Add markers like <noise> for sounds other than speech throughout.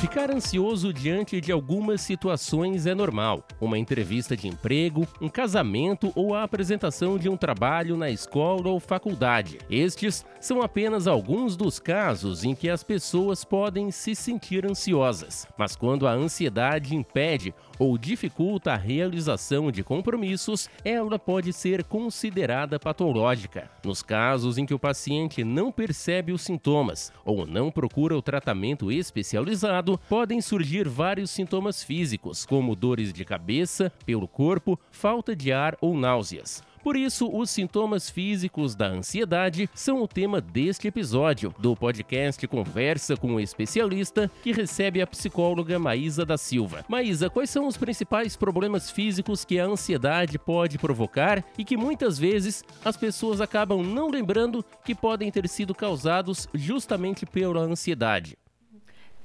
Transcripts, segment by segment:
Ficar ansioso diante de algumas situações é normal. Uma entrevista de emprego, um casamento ou a apresentação de um trabalho na escola ou faculdade. Estes são apenas alguns dos casos em que as pessoas podem se sentir ansiosas. Mas quando a ansiedade impede ou dificulta a realização de compromissos, ela pode ser considerada patológica. Nos casos em que o paciente não percebe os sintomas ou não procura o tratamento especializado, podem surgir vários sintomas físicos, como dores de cabeça, pelo corpo, falta de ar ou náuseas. Por isso, os sintomas físicos da ansiedade são o tema deste episódio do podcast Conversa com o Especialista, que recebe a psicóloga Maísa da Silva. Maísa, quais são os principais problemas físicos que a ansiedade pode provocar e que muitas vezes as pessoas acabam não lembrando que podem ter sido causados justamente pela ansiedade?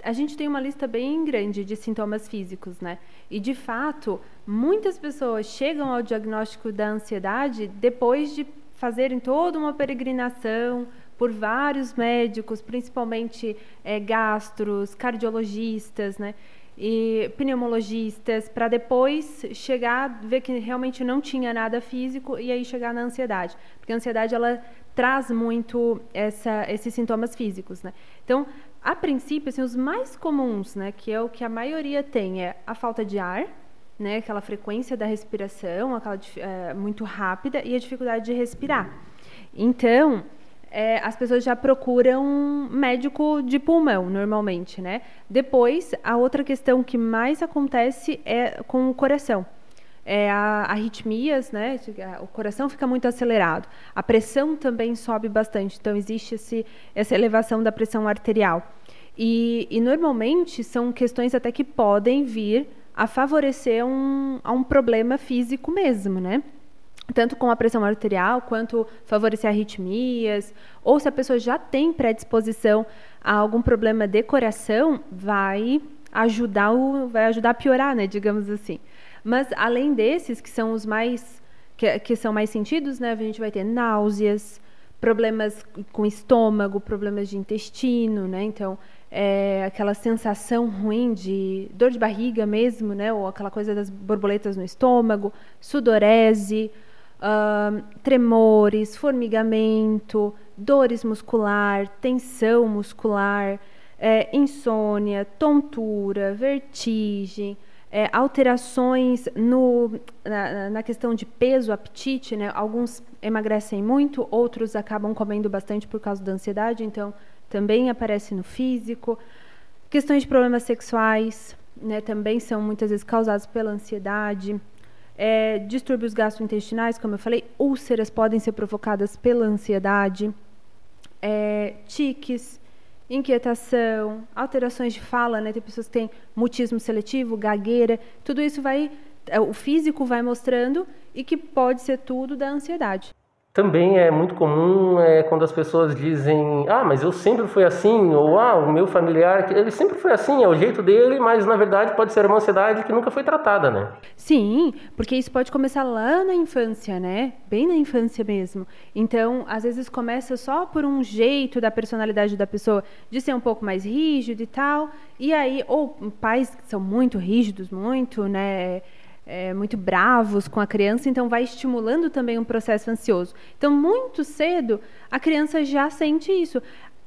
A gente tem uma lista bem grande de sintomas físicos, né? E de fato, muitas pessoas chegam ao diagnóstico da ansiedade depois de fazerem toda uma peregrinação por vários médicos, principalmente é, gastros, cardiologistas, né? E pneumologistas, para depois chegar, ver que realmente não tinha nada físico e aí chegar na ansiedade. Porque a ansiedade, ela traz muito essa, esses sintomas físicos, né? Então, a princípio, assim, os mais comuns, né, que é o que a maioria tem, é a falta de ar, né, aquela frequência da respiração, aquela é, muito rápida, e a dificuldade de respirar. Então, é, as pessoas já procuram um médico de pulmão, normalmente, né? Depois, a outra questão que mais acontece é com o coração. É a arritmias, né? O coração fica muito acelerado. A pressão também sobe bastante, então existe esse, essa elevação da pressão arterial. E, e, normalmente são questões até que podem vir a favorecer um, a um problema físico mesmo, né? Tanto com a pressão arterial, quanto favorecer arritmias, ou se a pessoa já tem predisposição a algum problema de coração, vai ajudar, o, vai ajudar a piorar, né, digamos assim. Mas além desses, que são os mais que, que são mais sentidos, né, a gente vai ter náuseas, problemas com estômago, problemas de intestino, né? Então, é, aquela sensação ruim de dor de barriga mesmo, né? Ou aquela coisa das borboletas no estômago, sudorese, uh, tremores, formigamento, dores muscular, tensão muscular, é, insônia, tontura, vertigem, é, alterações no, na, na, questão de peso, apetite, né? Alguns emagrecem muito, outros acabam comendo bastante por causa da ansiedade, então também aparece no físico. Questões de problemas sexuais, né, também são muitas vezes causados pela ansiedade. É, distúrbios gastrointestinais, como eu falei, úlceras podem ser provocadas pela ansiedade. É, tiques, inquietação, alterações de fala, né? Tem pessoas que têm mutismo seletivo, gagueira. Tudo isso vai, é, o físico vai mostrando e que pode ser tudo da ansiedade. Também é muito comum é, quando as pessoas dizem, ah, mas eu sempre fui assim, ou ah, o meu familiar, ele sempre foi assim, é o jeito dele, mas na verdade pode ser uma ansiedade que nunca foi tratada, né? Sim, porque isso pode começar lá na infância, né? Bem na infância mesmo. Então, às vezes começa só por um jeito da personalidade da pessoa de ser um pouco mais rígido e tal, e aí, ou pais que são muito rígidos, muito, né? É, muito bravos com a criança, então vai estimulando também um processo ansioso. Então, muito cedo, a criança já sente isso.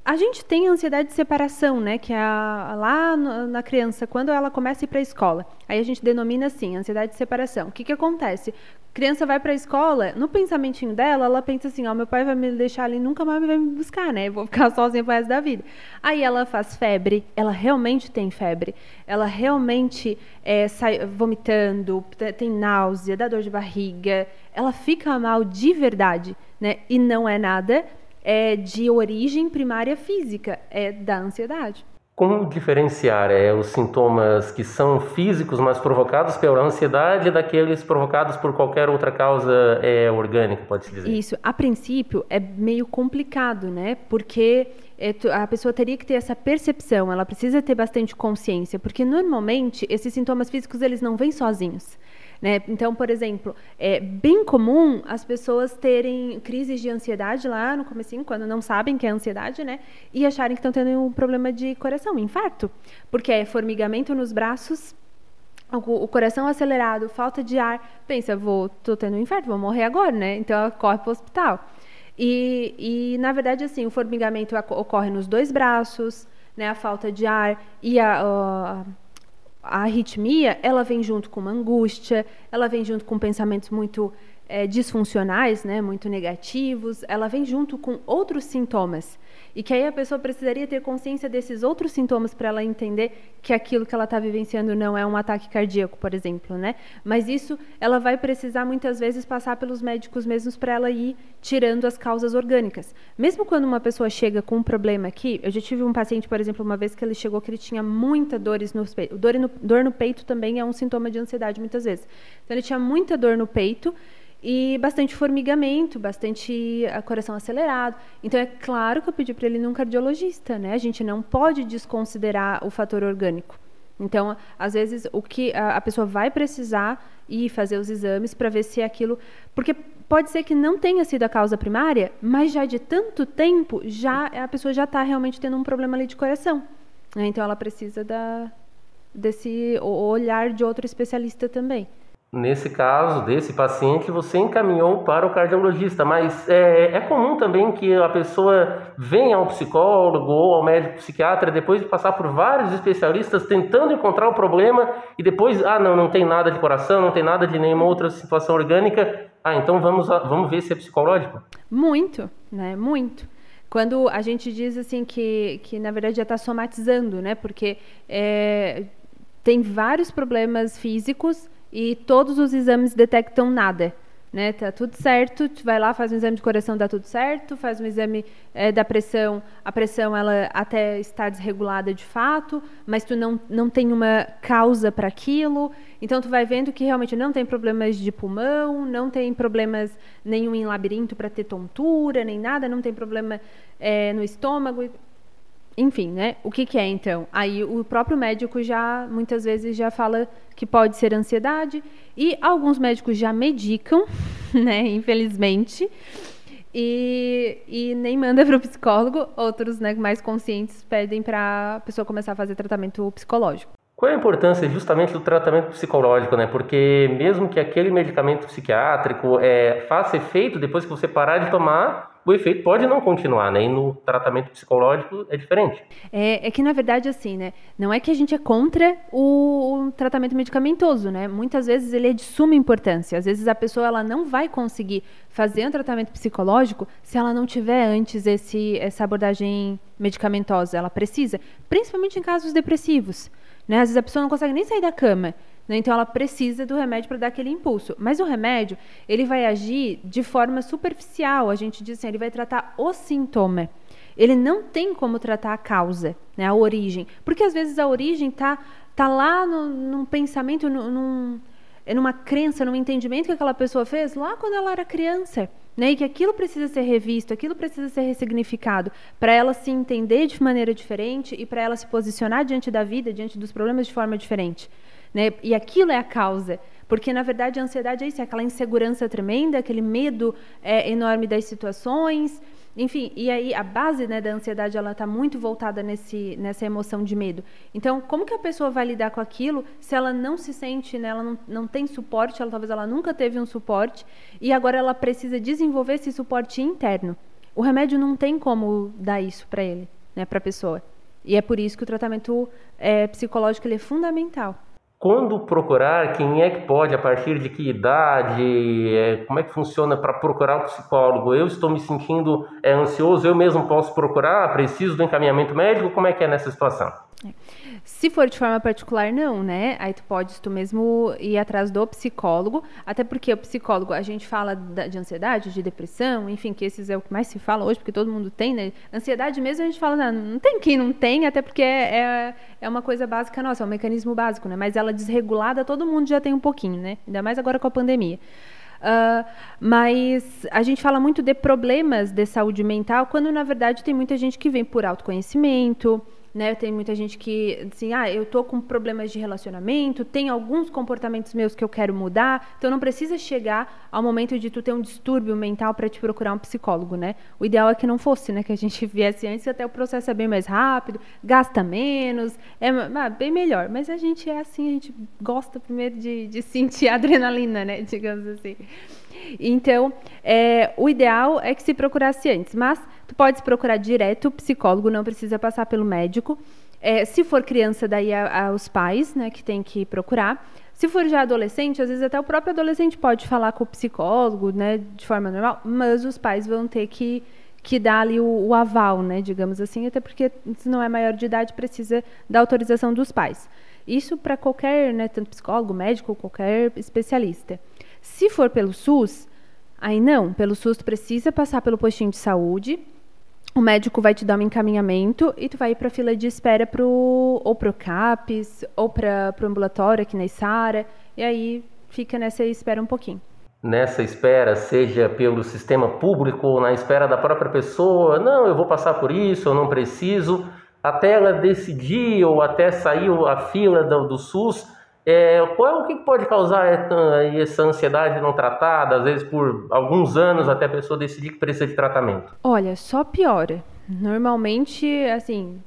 A gente tem a ansiedade de separação, né? Que é lá na criança, quando ela começa a ir para a escola. Aí a gente denomina assim, ansiedade de separação. O que, que acontece? Criança vai para a escola, no pensamentinho dela, ela pensa assim: ó, meu pai vai me deixar ali, nunca mais vai me buscar, né? Vou ficar <laughs> sozinha pro resto da vida. Aí ela faz febre, ela realmente tem febre, ela realmente é, sai vomitando, tem náusea, dá dor de barriga, ela fica mal de verdade, né? E não é nada é de origem primária física, é da ansiedade. Como diferenciar é, os sintomas que são físicos, mas provocados pela ansiedade, daqueles provocados por qualquer outra causa é, orgânica, pode-se dizer? Isso, a princípio é meio complicado, né? Porque é, a pessoa teria que ter essa percepção, ela precisa ter bastante consciência, porque normalmente esses sintomas físicos eles não vêm sozinhos. Né? Então, por exemplo, é bem comum as pessoas terem crises de ansiedade lá no comecinho, quando não sabem que é ansiedade, né? E acharem que estão tendo um problema de coração, um infarto. Porque é formigamento nos braços, o coração acelerado, falta de ar. Pensa, vou, tô tendo um infarto, vou morrer agora, né? Então ela corre para o hospital. E, e, na verdade, assim, o formigamento ocorre nos dois braços, né? A falta de ar e a, a a arritmia, ela vem junto com uma angústia, ela vem junto com pensamentos muito é, disfuncionais, né, muito negativos, ela vem junto com outros sintomas. E que aí a pessoa precisaria ter consciência desses outros sintomas para ela entender que aquilo que ela está vivenciando não é um ataque cardíaco, por exemplo, né? Mas isso ela vai precisar muitas vezes passar pelos médicos mesmos para ela ir tirando as causas orgânicas. Mesmo quando uma pessoa chega com um problema aqui, eu já tive um paciente, por exemplo, uma vez que ele chegou que ele tinha muita dores no peito. Dor no, dor no peito também é um sintoma de ansiedade muitas vezes. Então ele tinha muita dor no peito e bastante formigamento, bastante coração acelerado. Então é claro que eu pedi para ele ir num cardiologista, né? A gente não pode desconsiderar o fator orgânico. Então, às vezes, o que a, a pessoa vai precisar ir fazer os exames para ver se é aquilo, porque pode ser que não tenha sido a causa primária, mas já de tanto tempo, já a pessoa já está realmente tendo um problema ali de coração. Né? Então, ela precisa da, desse olhar de outro especialista também nesse caso desse paciente, você encaminhou para o cardiologista, mas é, é, comum também que a pessoa venha ao psicólogo ou ao médico psiquiatra depois de passar por vários especialistas tentando encontrar o problema e depois, ah, não, não tem nada de coração, não tem nada de nenhuma outra situação orgânica, ah, então vamos, vamos ver se é psicológico? Muito, né? Muito quando a gente diz assim que, que na verdade já está somatizando, né? Porque é, tem vários problemas físicos e todos os exames detectam nada. Né, tá tudo certo, tu vai lá, faz um exame de coração, dá tudo certo, faz um exame é, da pressão, a pressão ela até está desregulada de fato, mas tu não, não tem uma causa para aquilo, então tu vai vendo que realmente não tem problemas de pulmão, não tem problemas nenhum em labirinto para ter tontura, nem nada, não tem problema é, no estômago, enfim, né? O que, que é então? Aí o próprio médico já muitas vezes já fala que pode ser ansiedade e alguns médicos já medicam, <laughs> né? Infelizmente. E, e nem manda para o psicólogo, outros né, mais conscientes pedem para a pessoa começar a fazer tratamento psicológico. Qual é a importância justamente do tratamento psicológico, né? Porque mesmo que aquele medicamento psiquiátrico é, faça efeito depois que você parar de tomar, o efeito pode não continuar, né? E no tratamento psicológico é diferente. É, é que, na verdade, assim, né? Não é que a gente é contra o, o, tratamento medicamentoso, né? Muitas vezes ele é de suma importância. Às vezes a pessoa ela não vai conseguir fazer um tratamento psicológico se ela não tiver antes esse, essa abordagem medicamentosa. Ela precisa, principalmente em casos depressivos. Né? Às vezes a pessoa não consegue nem sair da cama. Né? Então ela precisa do remédio para dar aquele impulso. Mas o remédio, ele vai agir de forma superficial. A gente diz assim, ele vai tratar o sintoma. Ele não tem como tratar a causa, né? a origem. Porque às vezes a origem está tá lá no, num pensamento, num, numa crença, num entendimento que aquela pessoa fez lá quando ela era criança. Né, e que aquilo precisa ser revisto, aquilo precisa ser ressignificado, para ela se entender de maneira diferente e para ela se posicionar diante da vida, diante dos problemas de forma diferente. Né? E aquilo é a causa. Porque, na verdade, a ansiedade é isso, é aquela insegurança tremenda, aquele medo é, enorme das situações. Enfim, e aí a base né, da ansiedade ela está muito voltada nesse, nessa emoção de medo. Então, como que a pessoa vai lidar com aquilo se ela não se sente, né, ela não, não tem suporte, ela, talvez ela nunca teve um suporte, e agora ela precisa desenvolver esse suporte interno. O remédio não tem como dar isso para ele, né, para a pessoa. E é por isso que o tratamento é, psicológico ele é fundamental. Quando procurar, quem é que pode, a partir de que idade, é, como é que funciona para procurar o psicólogo? Eu estou me sentindo é, ansioso, eu mesmo posso procurar? Preciso do encaminhamento médico? Como é que é nessa situação? É. Se for de forma particular, não, né? Aí tu podes tu mesmo ir atrás do psicólogo, até porque o psicólogo, a gente fala de ansiedade, de depressão, enfim, que esses é o que mais se fala hoje, porque todo mundo tem, né? Ansiedade mesmo a gente fala, não, não tem quem não tem, até porque é, é, é uma coisa básica nossa, é um mecanismo básico, né? Mas ela desregulada, todo mundo já tem um pouquinho, né? Ainda mais agora com a pandemia. Uh, mas a gente fala muito de problemas de saúde mental, quando na verdade tem muita gente que vem por autoconhecimento, né? Tem muita gente que, assim, ah, eu tô com problemas de relacionamento, tem alguns comportamentos meus que eu quero mudar, então não precisa chegar ao momento de tu ter um distúrbio mental para te procurar um psicólogo, né? O ideal é que não fosse, né? Que a gente <laughs> viesse antes, até o processo é bem mais rápido, gasta menos, é bem melhor. Mas a gente é assim, a gente gosta primeiro de, de sentir <laughs> adrenalina, né? Digamos assim. Então, é, o ideal é que se procurasse antes, mas tu pode procurar direto o psicólogo, não precisa passar pelo médico. É, se for criança, daí a, a, os pais, né, que tem que procurar. Se for já adolescente, às vezes até o próprio adolescente pode falar com o psicólogo, né, de forma normal, mas os pais vão ter que, que dar ali o, o aval, né, digamos assim, até porque se não é maior de idade, precisa da autorização dos pais. Isso para qualquer, né, tanto psicólogo, médico, qualquer especialista. Se for pelo SUS, aí não. Pelo SUS, precisa passar pelo postinho de saúde. O médico vai te dar um encaminhamento e tu vai ir para fila de espera pro, ou para o CAPES ou para o ambulatório aqui na Isara. E aí fica nessa espera um pouquinho. Nessa espera, seja pelo sistema público ou na espera da própria pessoa, não, eu vou passar por isso, eu não preciso, até ela decidir ou até sair a fila do, do SUS, é, qual, o que pode causar essa ansiedade não tratada, às vezes por alguns anos até a pessoa decidir que precisa de tratamento? Olha, só piora. Normalmente, assim,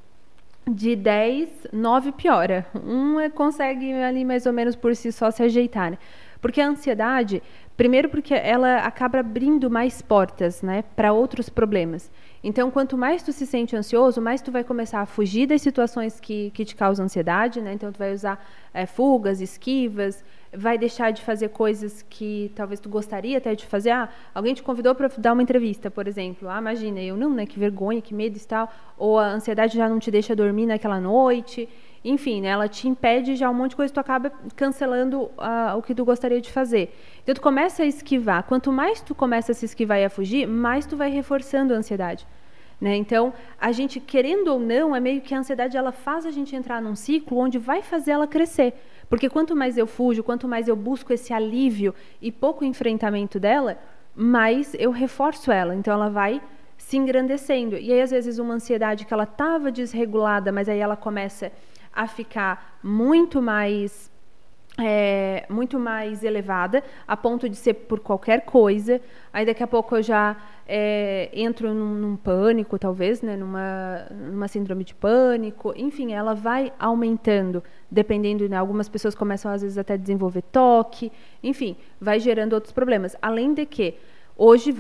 de 10, 9 piora. Um é, consegue ali mais ou menos por si só se ajeitar. Né? Porque a ansiedade, primeiro porque ela acaba abrindo mais portas, né, para outros problemas. Então, quanto mais tu se sente ansioso, mais tu vai começar a fugir das situações que, que te causam ansiedade, né? Então, tu vai usar é, fugas, esquivas, vai deixar de fazer coisas que talvez tu gostaria até de fazer. Ah, alguém te convidou para dar uma entrevista, por exemplo. Ah, imagina, eu não, né? Que vergonha, que medo e tal. Ou a ansiedade já não te deixa dormir naquela noite. Enfim, né, ela te impede já um monte de coisa, tu acaba cancelando uh, o que tu gostaria de fazer. Então tu começa a esquivar. Quanto mais tu começa a se esquivar e a fugir, mais tu vai reforçando a ansiedade. Né? Então, a gente, querendo ou não, é meio que a ansiedade ela faz a gente entrar num ciclo onde vai fazer ela crescer. Porque quanto mais eu fujo, quanto mais eu busco esse alívio e pouco enfrentamento dela, mais eu reforço ela. Então, ela vai se engrandecendo. E aí, às vezes, uma ansiedade que ela estava desregulada, mas aí ela começa a ficar muito mais é, muito mais elevada, a ponto de ser por qualquer coisa. Aí daqui a pouco eu já é, entro num, num, pânico, talvez, né, numa, numa síndrome de pânico. Enfim, ela vai aumentando, dependendo. Né, algumas pessoas começam às vezes até a desenvolver toque. Enfim, vai gerando outros problemas. Além de que hoje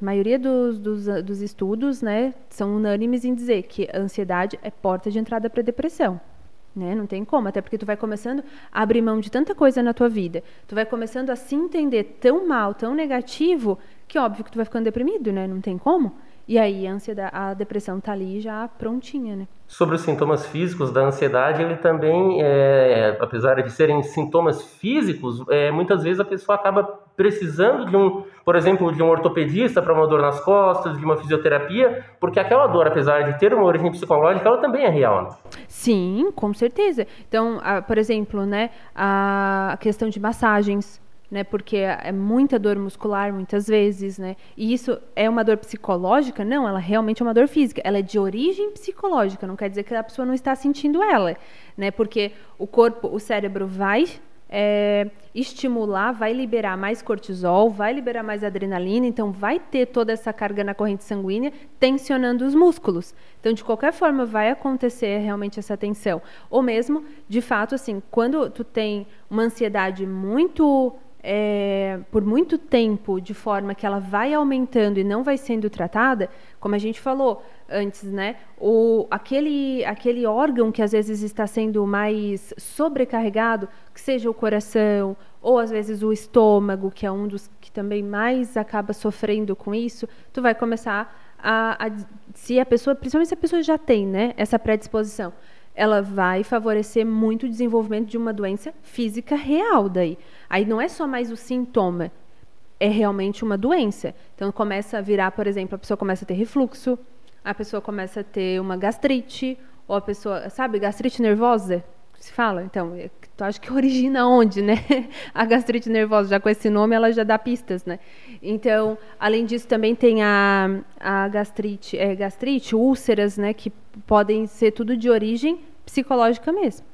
a maioria dos, dos, dos estudos né, são unânimes em dizer que a ansiedade é porta de entrada para a depressão. Né? Não tem como, até porque tu vai começando a abrir mão de tanta coisa na tua vida. Tu vai começando a se entender tão mal, tão negativo, que óbvio que tu vai ficando deprimido, né? Não tem como. E aí a ansiedade, a depressão tá ali já prontinha, né? Sobre os sintomas físicos da ansiedade, ele também, é, apesar de serem sintomas físicos, é, muitas vezes a pessoa acaba precisando de um, por exemplo, de um ortopedista para uma dor nas costas, de uma fisioterapia, porque aquela dor, apesar de ter uma origem psicológica, ela também é real. Né? Sim, com certeza. Então, a, por exemplo, né, a questão de massagens, né? Porque é muita dor muscular muitas vezes, né? E isso é uma dor psicológica? Não, ela realmente é uma dor física. Ela é de origem psicológica, não quer dizer que a pessoa não está sentindo ela, né? Porque o corpo, o cérebro vai é, estimular, vai liberar mais cortisol, vai liberar mais adrenalina, então vai ter toda essa carga na corrente sanguínea, tensionando os músculos. Então, de qualquer forma, vai acontecer realmente essa tensão. Ou mesmo, de fato, assim, quando tu tem uma ansiedade muito é, por muito tempo de forma que ela vai aumentando e não vai sendo tratada, como a gente falou antes, né? O, aquele, aquele órgão que às vezes está sendo mais sobrecarregado, que seja o coração ou às vezes o estômago, que é um dos que também mais acaba sofrendo com isso, tu vai começar a, a se a pessoa, principalmente se a pessoa já tem, né, essa predisposição, ela vai favorecer muito o desenvolvimento de uma doença física real daí. Aí não é só mais o sintoma, é realmente uma doença. Então começa a virar, por exemplo, a pessoa começa a ter refluxo, a pessoa começa a ter uma gastrite, ou a pessoa, sabe, gastrite nervosa, se fala? Então, é tu acha que <laughs> origina onde, né? A gastrite nervosa, já com esse nome, ela já dá pistas, né? Então, além disso, também tem a, a gastrite, é, gastrite, úlceras, né? Que podem ser tudo de origem psicológica mesmo.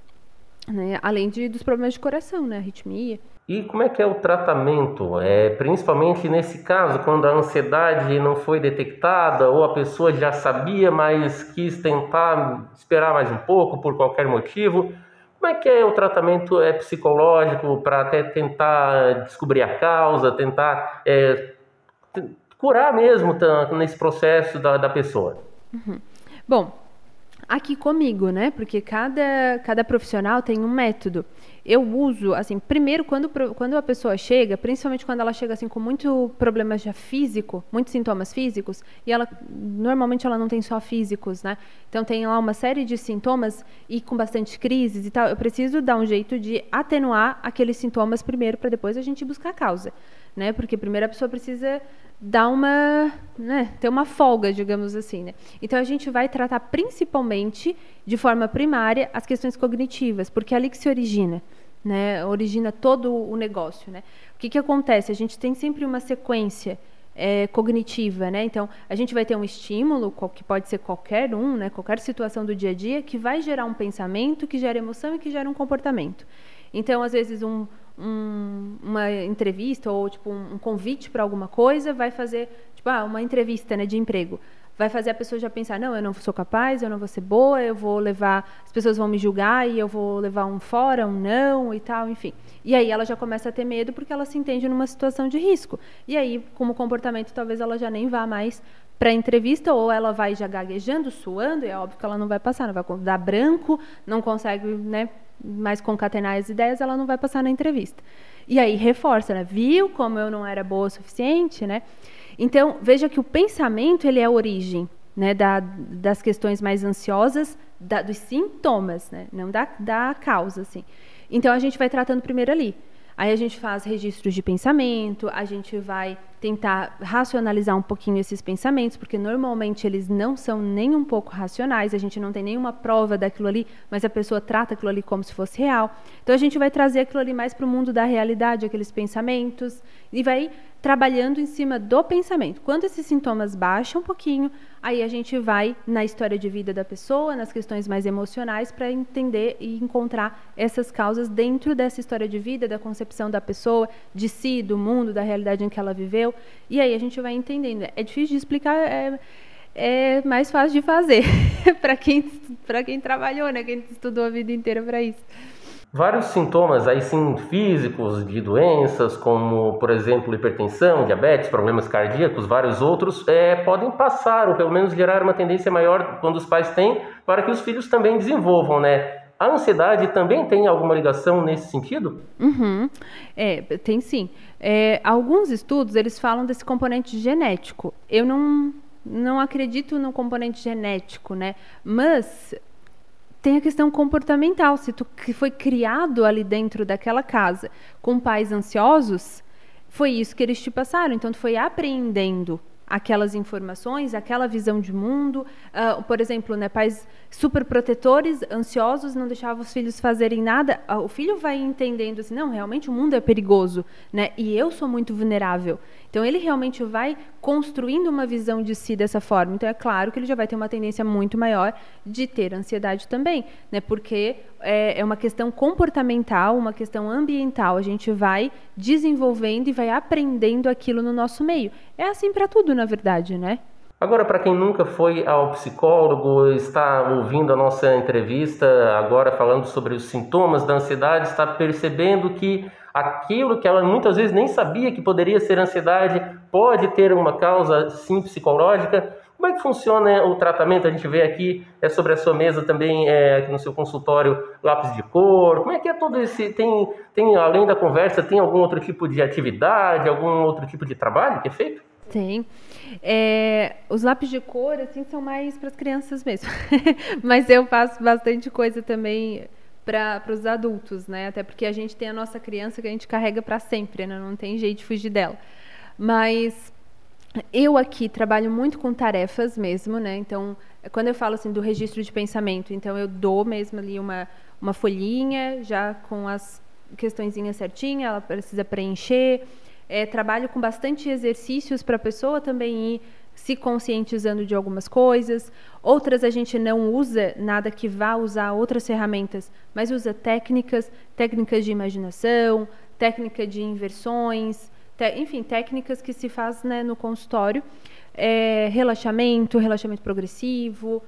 Né? Além de, dos problemas de coração, né? Arritmia. E como é que é o tratamento? É, principalmente nesse caso, quando a ansiedade não foi detectada ou a pessoa já sabia, mas quis tentar esperar mais um pouco por qualquer motivo. Como é que é o tratamento é, psicológico para até tentar descobrir a causa, tentar é, curar mesmo nesse processo da, da pessoa? Uhum. Bom, aqui comigo, né? Porque cada, cada profissional tem um método. Eu uso, assim, primeiro quando, quando a pessoa chega, principalmente quando ela chega assim com muito problemas já físico, muitos sintomas físicos, e ela normalmente ela não tem só físicos, né? Então tem lá uma série de sintomas e com bastante crises e tal. Eu preciso dar um jeito de atenuar aqueles sintomas primeiro para depois a gente buscar a causa, né? Porque primeiro a pessoa precisa dar uma, né, ter uma folga, digamos assim, né? Então a gente vai tratar principalmente de forma primária as questões cognitivas, porque é ali que se origina, né? Origina todo o negócio, né? O que que acontece? A gente tem sempre uma sequência é, cognitiva, né? Então a gente vai ter um estímulo, que pode ser qualquer um, né? Qualquer situação do dia a dia que vai gerar um pensamento, que gera emoção e que gera um comportamento. Então às vezes um um, uma entrevista ou tipo um, um convite para alguma coisa, vai fazer tipo ah, uma entrevista né, de emprego. Vai fazer a pessoa já pensar, não, eu não sou capaz, eu não vou ser boa, eu vou levar, as pessoas vão me julgar e eu vou levar um fora, um não e tal, enfim. E aí ela já começa a ter medo porque ela se entende numa situação de risco. E aí, como comportamento, talvez ela já nem vá mais para a entrevista ou ela vai já gaguejando, suando, e é óbvio que ela não vai passar, não vai dar branco, não consegue, né, mais concatenar as ideias, ela não vai passar na entrevista. E aí reforça, né? Viu como eu não era boa o suficiente, né? Então, veja que o pensamento, ele é a origem, né, da, das questões mais ansiosas, da, dos sintomas, né? Não da, da causa, assim. Então, a gente vai tratando primeiro ali. Aí a gente faz registros de pensamento, a gente vai tentar racionalizar um pouquinho esses pensamentos, porque normalmente eles não são nem um pouco racionais, a gente não tem nenhuma prova daquilo ali, mas a pessoa trata aquilo ali como se fosse real. Então a gente vai trazer aquilo ali mais para o mundo da realidade, aqueles pensamentos, e vai trabalhando em cima do pensamento. Quando esses sintomas baixam um pouquinho, aí a gente vai na história de vida da pessoa, nas questões mais emocionais, para entender e encontrar essas causas dentro dessa história de vida, da concepção da pessoa, de si, do mundo, da realidade em que ela viveu. E aí a gente vai entendendo. É difícil de explicar. É, é mais fácil de fazer <laughs> para quem quem trabalhou, né? Quem estudou a vida inteira para isso. Vários sintomas aí sim físicos de doenças, como por exemplo hipertensão, diabetes, problemas cardíacos, vários outros, é, podem passar ou pelo menos gerar uma tendência maior quando os pais têm para que os filhos também desenvolvam, né? A ansiedade também tem alguma ligação nesse sentido? Uhum. É, tem sim. É, alguns estudos eles falam desse componente genético. Eu não não acredito no componente genético, né? Mas tem a questão comportamental. Se tu foi criado ali dentro daquela casa com pais ansiosos, foi isso que eles te passaram. Então, tu foi aprendendo aquelas informações, aquela visão de mundo. Uh, por exemplo, né, pais super protetores, ansiosos, não deixavam os filhos fazerem nada. O filho vai entendendo assim, não, realmente o mundo é perigoso, né? E eu sou muito vulnerável. Então ele realmente vai construindo uma visão de si dessa forma. Então é claro que ele já vai ter uma tendência muito maior de ter ansiedade também, né? Porque é, é uma questão comportamental, uma questão ambiental. A gente vai desenvolvendo e vai aprendendo aquilo no nosso meio. É assim para tudo, na verdade, né? Agora, para quem nunca foi ao psicólogo, está ouvindo a nossa entrevista agora falando sobre os sintomas da ansiedade, está percebendo que aquilo que ela muitas vezes nem sabia que poderia ser ansiedade pode ter uma causa sim psicológica. Como é que funciona o tratamento? A gente vê aqui é sobre a sua mesa também, é, aqui no seu consultório, lápis de cor. Como é que é todo esse? Tem, tem além da conversa, tem algum outro tipo de atividade, algum outro tipo de trabalho que é feito? Tem. É, os lápis de cor, assim, são mais para as crianças mesmo. <laughs> Mas eu faço bastante coisa também para os adultos, né? Até porque a gente tem a nossa criança que a gente carrega para sempre, né? Não tem jeito de fugir dela. Mas eu aqui trabalho muito com tarefas mesmo, né? Então, quando eu falo assim do registro de pensamento, então eu dou mesmo ali uma, uma folhinha já com as questõezinhas certinhas, ela precisa preencher. É, trabalho com bastante exercícios para a pessoa também ir se conscientizando de algumas coisas. Outras a gente não usa nada que vá usar outras ferramentas, mas usa técnicas, técnicas de imaginação, técnica de inversões, enfim, técnicas que se faz né, no consultório. É, relaxamento, relaxamento progressivo.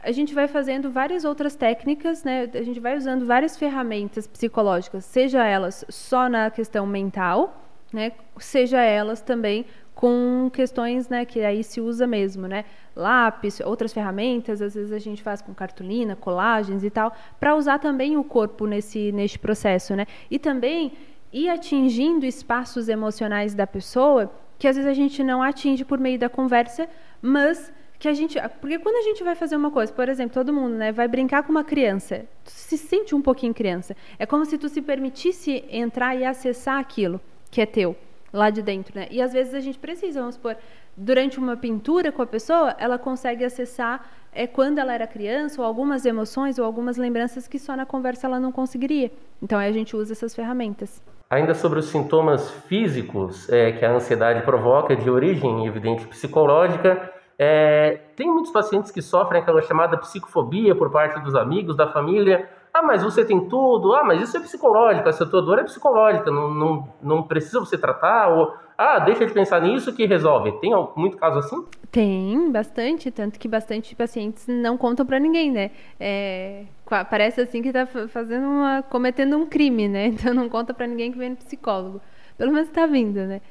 A gente vai fazendo várias outras técnicas, né? A gente vai usando várias ferramentas psicológicas, seja elas só na questão mental, né? Seja elas também com questões, né, que aí se usa mesmo, né? Lápis, outras ferramentas, às vezes a gente faz com cartolina, colagens e tal, para usar também o corpo nesse neste processo, né? E também ir atingindo espaços emocionais da pessoa que às vezes a gente não atinge por meio da conversa, mas que a gente, porque quando a gente vai fazer uma coisa, por exemplo, todo mundo, né, vai brincar com uma criança, tu se sente um pouquinho criança. É como se tu se permitisse entrar e acessar aquilo que é teu lá de dentro, né? E às vezes a gente precisa, vamos supor, durante uma pintura com a pessoa, ela consegue acessar é quando ela era criança ou algumas emoções ou algumas lembranças que só na conversa ela não conseguiria. Então aí a gente usa essas ferramentas. Ainda sobre os sintomas físicos é, que a ansiedade provoca, de origem evidente psicológica, é, tem muitos pacientes que sofrem aquela chamada psicofobia por parte dos amigos, da família. Ah, mas você tem tudo. Ah, mas isso é psicológico. Essa tua dor é psicológica. Não, não, não precisa você tratar. Ou, ah, deixa de pensar nisso que resolve. Tem muito caso assim? Tem, bastante. Tanto que bastante pacientes não contam para ninguém, né? É, parece assim que está fazendo uma, cometendo um crime, né? <laughs> Então não conta para ninguém que vem no psicólogo. Pelo menos está vindo, né?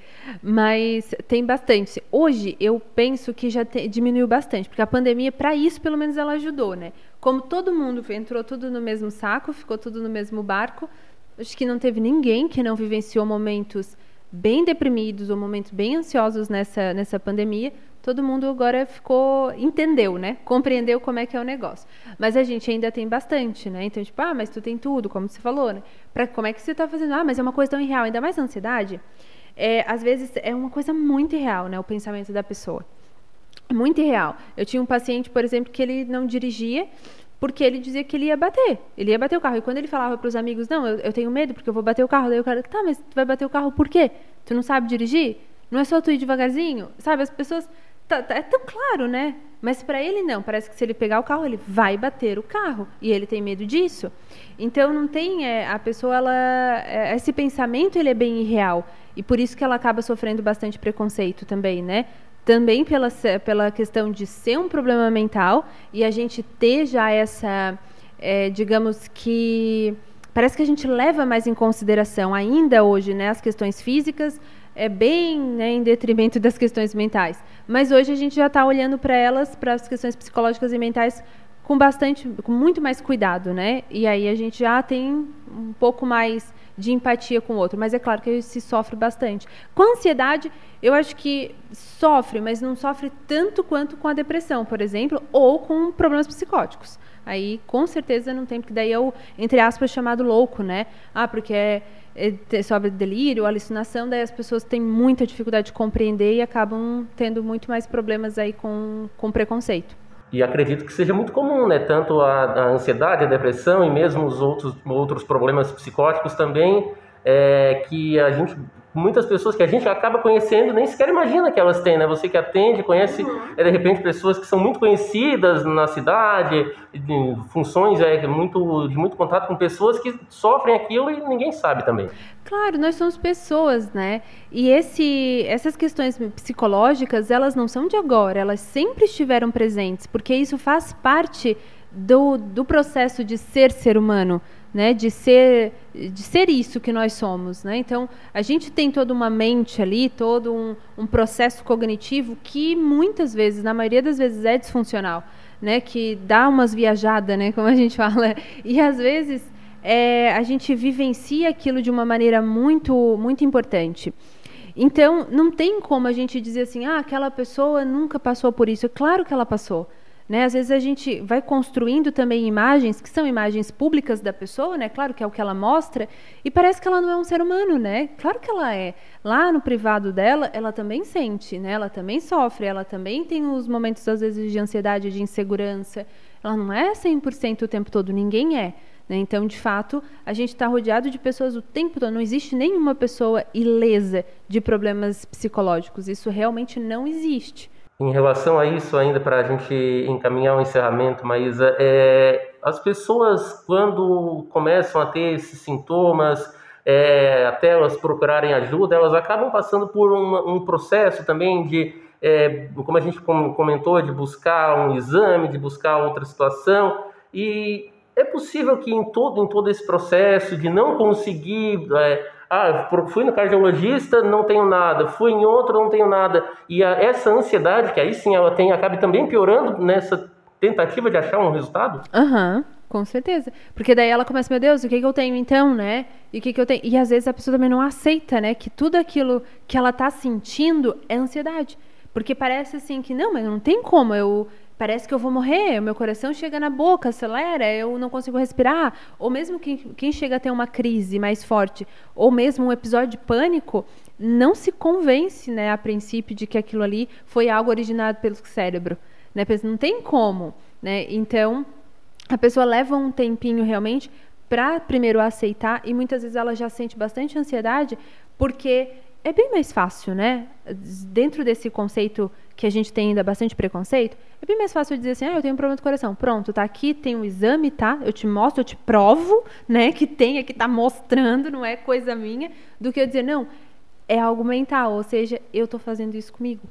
Mas tem bastante. Hoje eu penso que já te, diminuiu bastante, porque a pandemia, para isso, pelo menos ela ajudou, né? Como todo mundo entrou tudo no mesmo saco, ficou tudo no mesmo barco, acho que não teve ninguém que não vivenciou momentos bem deprimidos ou momentos bem ansiosos nessa, nessa pandemia todo mundo agora ficou, entendeu, né? Compreendeu como é que é o negócio. Mas a gente ainda tem bastante, né? Então, tipo, ah, mas tu tem tudo, como você falou, né? Pra, como é que você está fazendo? Ah, mas é uma coisa tão irreal, ainda mais a ansiedade. É, às vezes é uma coisa muito irreal, né? O pensamento da pessoa. Muito irreal. Eu tinha um paciente, por exemplo, que ele não dirigia porque ele dizia que ele ia bater. Ele ia bater o carro. E quando ele falava para os amigos, não, eu, eu, tenho medo porque eu vou bater o carro. Daí o cara, tá, mas tu vai bater o carro por quê? Tu não sabe dirigir? Não é só tu ir devagarzinho? Sabe, as pessoas Tá, tá, é tão claro, né? Mas para ele não, parece que se ele pegar o carro, ele vai bater o carro e ele tem medo disso. Então não tem é, a pessoa ela é, esse pensamento ele é bem irreal e por isso que ela acaba sofrendo bastante preconceito também, né? Também pela pela questão de ser um problema mental e a gente ter já essa é, digamos que parece que a gente leva mais em consideração ainda hoje, né, as questões físicas é bem né, em detrimento das questões mentais. Mas hoje a gente já está olhando para elas, para as questões psicológicas e mentais, com bastante, com muito mais cuidado, né? E aí a gente já tem um pouco mais de empatia com o outro. Mas é claro que se sofre bastante. Com a ansiedade, eu acho que sofre, mas não sofre tanto quanto com a depressão, por exemplo, ou com problemas psicóticos. Aí, com certeza, não tem, porque daí é o, entre aspas, chamado louco, né? Ah, porque é é, sobre delírio, alucinação, daí as pessoas têm muita dificuldade de compreender e acabam tendo muito mais problemas aí com, com preconceito. E acredito que seja muito comum, né? Tanto a, a ansiedade, a depressão e mesmo os outros, outros problemas psicóticos também, é, que a gente muitas pessoas que a gente acaba conhecendo nem sequer imagina que elas têm, né? Você que atende, conhece uhum. é, de repente pessoas que são muito conhecidas na cidade, de funções é, muito, de muito contato com pessoas que sofrem aquilo e ninguém sabe também. Claro, nós somos pessoas, né? E esse, essas questões psicológicas, elas não são de agora, elas sempre estiveram presentes, porque isso faz parte do, do processo de ser ser humano né, de ser de ser isso que nós somos, né? Então a gente tem toda uma mente ali, todo um, um processo cognitivo que muitas vezes, na maioria das vezes, é disfuncional, né? Que dá umas viajadas, né? Como a gente <laughs> fala, e às vezes é, a gente vivencia aquilo de uma maneira muito muito importante. Então não tem como a gente dizer assim, ah, aquela pessoa nunca passou por isso. Claro que ela passou Né? Às vezes a gente vai construindo também imagens que são imagens públicas da pessoa, né? Claro que é o que ela mostra, e parece que ela não é um ser humano, né? Claro que ela é. Lá no privado dela, ela também sente, né? Ela também sofre, ela também tem os momentos às vezes de ansiedade, de insegurança. Ela não é 100% o tempo todo, ninguém é. Né? Então, de fato, a gente está rodeado de pessoas o tempo todo. Não existe nenhuma pessoa ilesa de problemas psicológicos. Isso realmente não existe. Em relação a isso, ainda para a gente encaminhar o um encerramento, Maísa, é, as pessoas, quando começam a ter esses sintomas, é, até elas procurarem ajuda, elas acabam passando por um, um processo também de, é, como a gente comentou, de buscar um exame, de buscar outra situação. E é possível que em todo, em todo esse processo de não conseguir é, ah, fui no cardiologista, não tenho nada. Fui em outro, não tenho nada. E a, essa ansiedade, que aí sim ela tem, acaba também piorando nessa tentativa de achar um resultado? Aham. Uhum. Com certeza. Porque daí ela começa, meu Deus, o que, que eu tenho então, né? E o que, que eu tenho? E às vezes a pessoa também não aceita, né? Que tudo aquilo que ela está sentindo é ansiedade. Porque parece assim que, não, mas não tem como eu, parece que eu vou morrer, meu coração chega na boca, acelera, eu não consigo respirar. Ou mesmo quem, quem chega a ter uma crise mais forte, ou mesmo um episódio de pânico, não se convence, né, a princípio, de que aquilo ali foi algo originado pelo cérebro. Né? Não tem como. Né? Então, a pessoa leva um tempinho realmente para primeiro aceitar, e muitas vezes ela já sente bastante ansiedade, porque é bem mais fácil, né? Dentro desse conceito que a gente tem ainda bastante preconceito, é bem mais fácil dizer assim, ah, eu tenho um problema do coração. Pronto, tá aqui, tem um exame, tá? Eu te mostro, eu te provo, né, que tem aqui, tá mostrando, não é coisa minha, do que eu dizer, não, é algo mental, ou seja, eu tô fazendo isso comigo.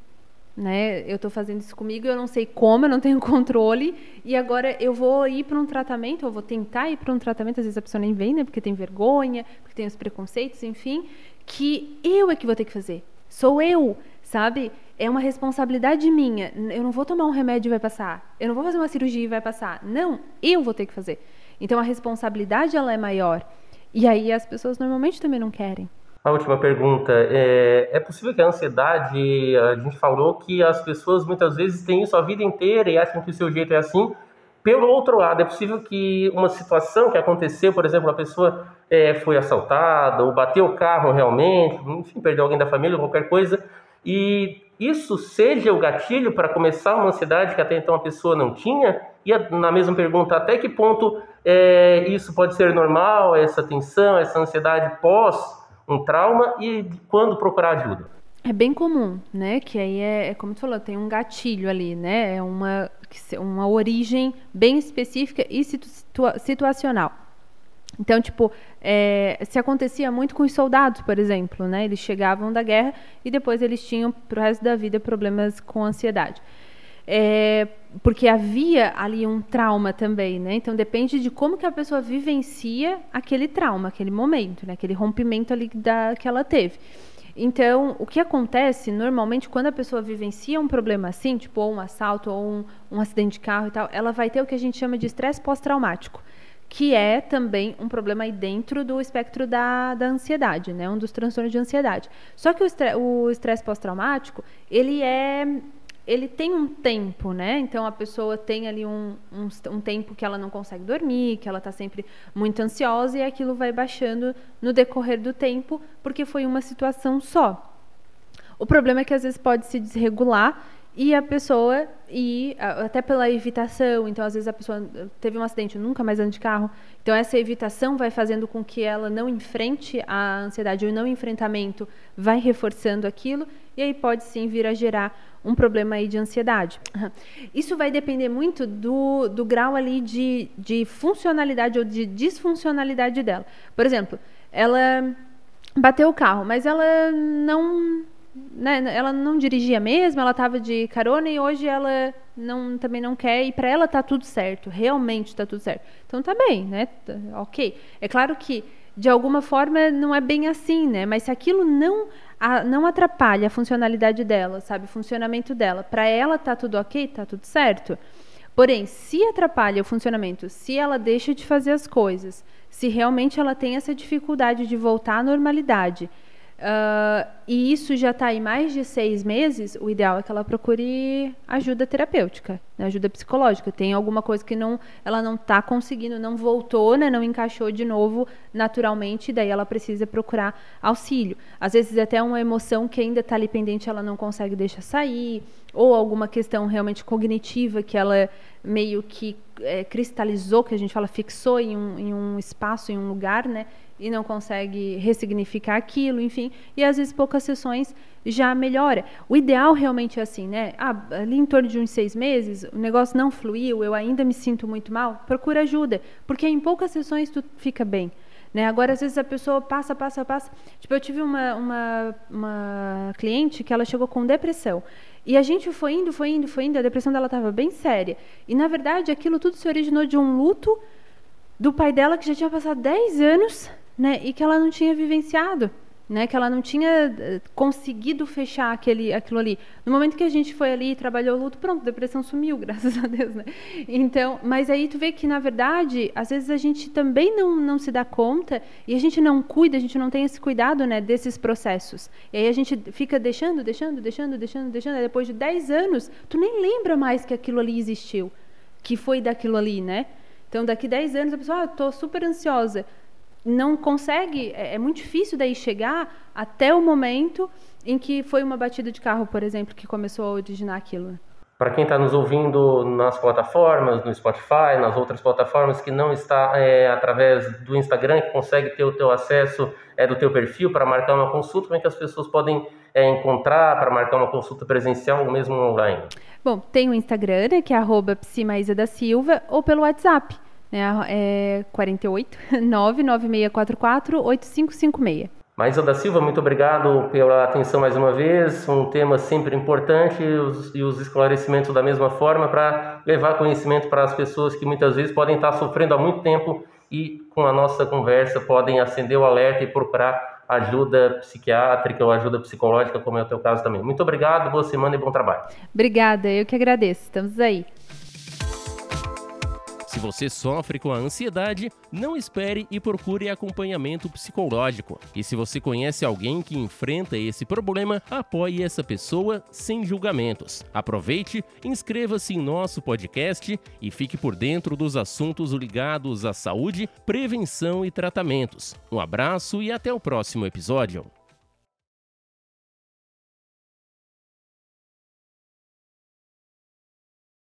Né? Eu estou fazendo isso comigo, eu não sei como, eu não tenho <laughs> controle, e agora eu vou ir para um tratamento, eu vou tentar ir para um tratamento, às vezes a pessoa nem vem, né? Porque tem vergonha, porque tem os preconceitos, enfim, que eu é que vou ter que fazer. Sou eu, sabe? É uma responsabilidade minha. Eu não vou tomar um remédio e vai passar. Eu não vou fazer uma cirurgia e vai passar. Não, eu vou ter que fazer. Então a responsabilidade ela é maior. E aí as pessoas normalmente também não querem. A última pergunta. É, é possível que a ansiedade, a gente falou que as pessoas muitas vezes têm isso a vida inteira e acham que o seu jeito é assim, pelo outro lado, é possível que uma situação que aconteceu, por exemplo, a pessoa é, foi assaltada ou bateu o carro realmente, enfim, perdeu alguém da família, qualquer coisa, e isso seja o gatilho para começar uma ansiedade que até então a pessoa não tinha? E na mesma pergunta, até que ponto é, isso pode ser normal, essa tensão, essa ansiedade pós um trauma e quando procurar ajuda? É bem comum, né? Que aí é, é como tu falou, tem um gatilho ali, né? É uma, uma origem bem específica e situa situacional. Então, tipo, é, se acontecia muito com os soldados, por exemplo, né? Eles chegavam da guerra e depois eles tinham pro resto da vida problemas com ansiedade. É, porque havia ali um trauma também, né? Então depende de como que a pessoa vivencia aquele trauma, aquele momento, né? Aquele rompimento ali da, que ela teve. Então, o que acontece normalmente quando a pessoa vivencia um problema assim, tipo ou um assalto ou um, um acidente de carro e tal, ela vai ter o que a gente chama de estresse pós-traumático, que é também um problema aí dentro do espectro da, da ansiedade, né? Um dos transtornos de ansiedade. Só que o estresse pós-traumático, ele é ele tem um tempo, né? Então a pessoa tem ali um, um, um tempo que ela não consegue dormir, que ela está sempre muito ansiosa e aquilo vai baixando no decorrer do tempo, porque foi uma situação só. O problema é que às vezes pode se desregular e a pessoa e até pela evitação, então às vezes a pessoa teve um acidente, nunca mais anda de carro, então essa evitação vai fazendo com que ela não enfrente a ansiedade ou não enfrentamento, vai reforçando aquilo e aí pode sim vir a gerar um problema aí de ansiedade. Isso vai depender muito do, do grau ali de, de funcionalidade ou de disfuncionalidade dela. Por exemplo, ela bateu o carro, mas ela não né, ela não dirigia mesmo, ela estava de carona e hoje ela não, também não quer e para ela tá tudo certo, realmente tá tudo certo. Então tá bem, né? Tá, ok. É claro que de alguma forma não é bem assim, né? Mas se aquilo não a, não atrapalha a funcionalidade dela, sabe, o funcionamento dela. Para ela tá tudo ok, tá tudo certo. Porém, se atrapalha o funcionamento, se ela deixa de fazer as coisas, se realmente ela tem essa dificuldade de voltar à normalidade, uh, e isso já está aí mais de seis meses, o ideal é que ela procure ajuda terapêutica, né, ajuda psicológica. Tem alguma coisa que não, ela não está conseguindo, não voltou, né, não encaixou de novo naturalmente, daí ela precisa procurar auxílio. Às vezes até uma emoção que ainda está ali pendente, ela não consegue deixar sair, ou alguma questão realmente cognitiva que ela meio que é, cristalizou, que a gente fala fixou em um, em um espaço, em um lugar, né? e não consegue ressignificar aquilo, enfim, e às vezes poucas sessões já melhora. O ideal realmente é assim, né? Ah, ali em torno de uns seis meses, o negócio não fluiu, eu ainda me sinto muito mal, procura ajuda, porque em poucas sessões tu fica bem. Né? Agora, às vezes, a pessoa passa, passa, passa. Tipo, eu tive uma, uma, uma cliente que ela chegou com depressão. E a gente foi indo, foi indo, foi indo, a depressão dela estava bem séria. E, na verdade, aquilo tudo se originou de um luto do pai dela que já tinha passado 10 anos né, e que ela não tinha vivenciado, né, que ela não tinha eh, conseguido fechar aquele, aquilo ali. No momento que a gente foi ali e trabalhou o luto, pronto, a depressão sumiu, <laughs> graças a Deus, né? Então, mas aí tu vê que na verdade, às vezes a gente também não, não se dá conta e a gente não cuida, a gente não tem esse cuidado, né, desses processos. E aí a gente fica deixando, deixando, deixando, deixando, deixando, depois de 10 anos, tu nem lembra mais que aquilo ali existiu, que foi daquilo ali, né? Então, daqui 10 anos a pessoa, ah, estou super ansiosa não consegue, é, é, muito difícil daí chegar até o momento em que foi uma batida de carro, por exemplo, que começou a originar aquilo. Para quem está nos ouvindo nas plataformas, no Spotify, nas outras plataformas que não está é, através do Instagram, que consegue ter o teu acesso é, do teu perfil para marcar uma consulta, como é que as pessoas podem é, encontrar para marcar uma consulta presencial ou mesmo online? Bom, tem o Instagram, né, que é arroba da Silva, ou pelo WhatsApp, né, é 48 99644 8556. Maísa da Silva, muito obrigado pela atenção mais uma vez. Um tema sempre importante e os, e os esclarecimentos da mesma forma para levar conhecimento para as pessoas que muitas vezes podem estar sofrendo há muito tempo e com a nossa conversa podem acender o alerta e procurar ajuda psiquiátrica ou ajuda psicológica, como é o teu caso também. Muito obrigado, boa semana e bom trabalho. Obrigada, eu que agradeço. Estamos aí. Se você sofre com a ansiedade, não espere e procure acompanhamento psicológico. E se você conhece alguém que enfrenta esse problema, apoie essa pessoa sem julgamentos. Aproveite, inscreva-se em nosso podcast e fique por dentro dos assuntos ligados à saúde, prevenção e tratamentos. Um abraço e até o próximo episódio.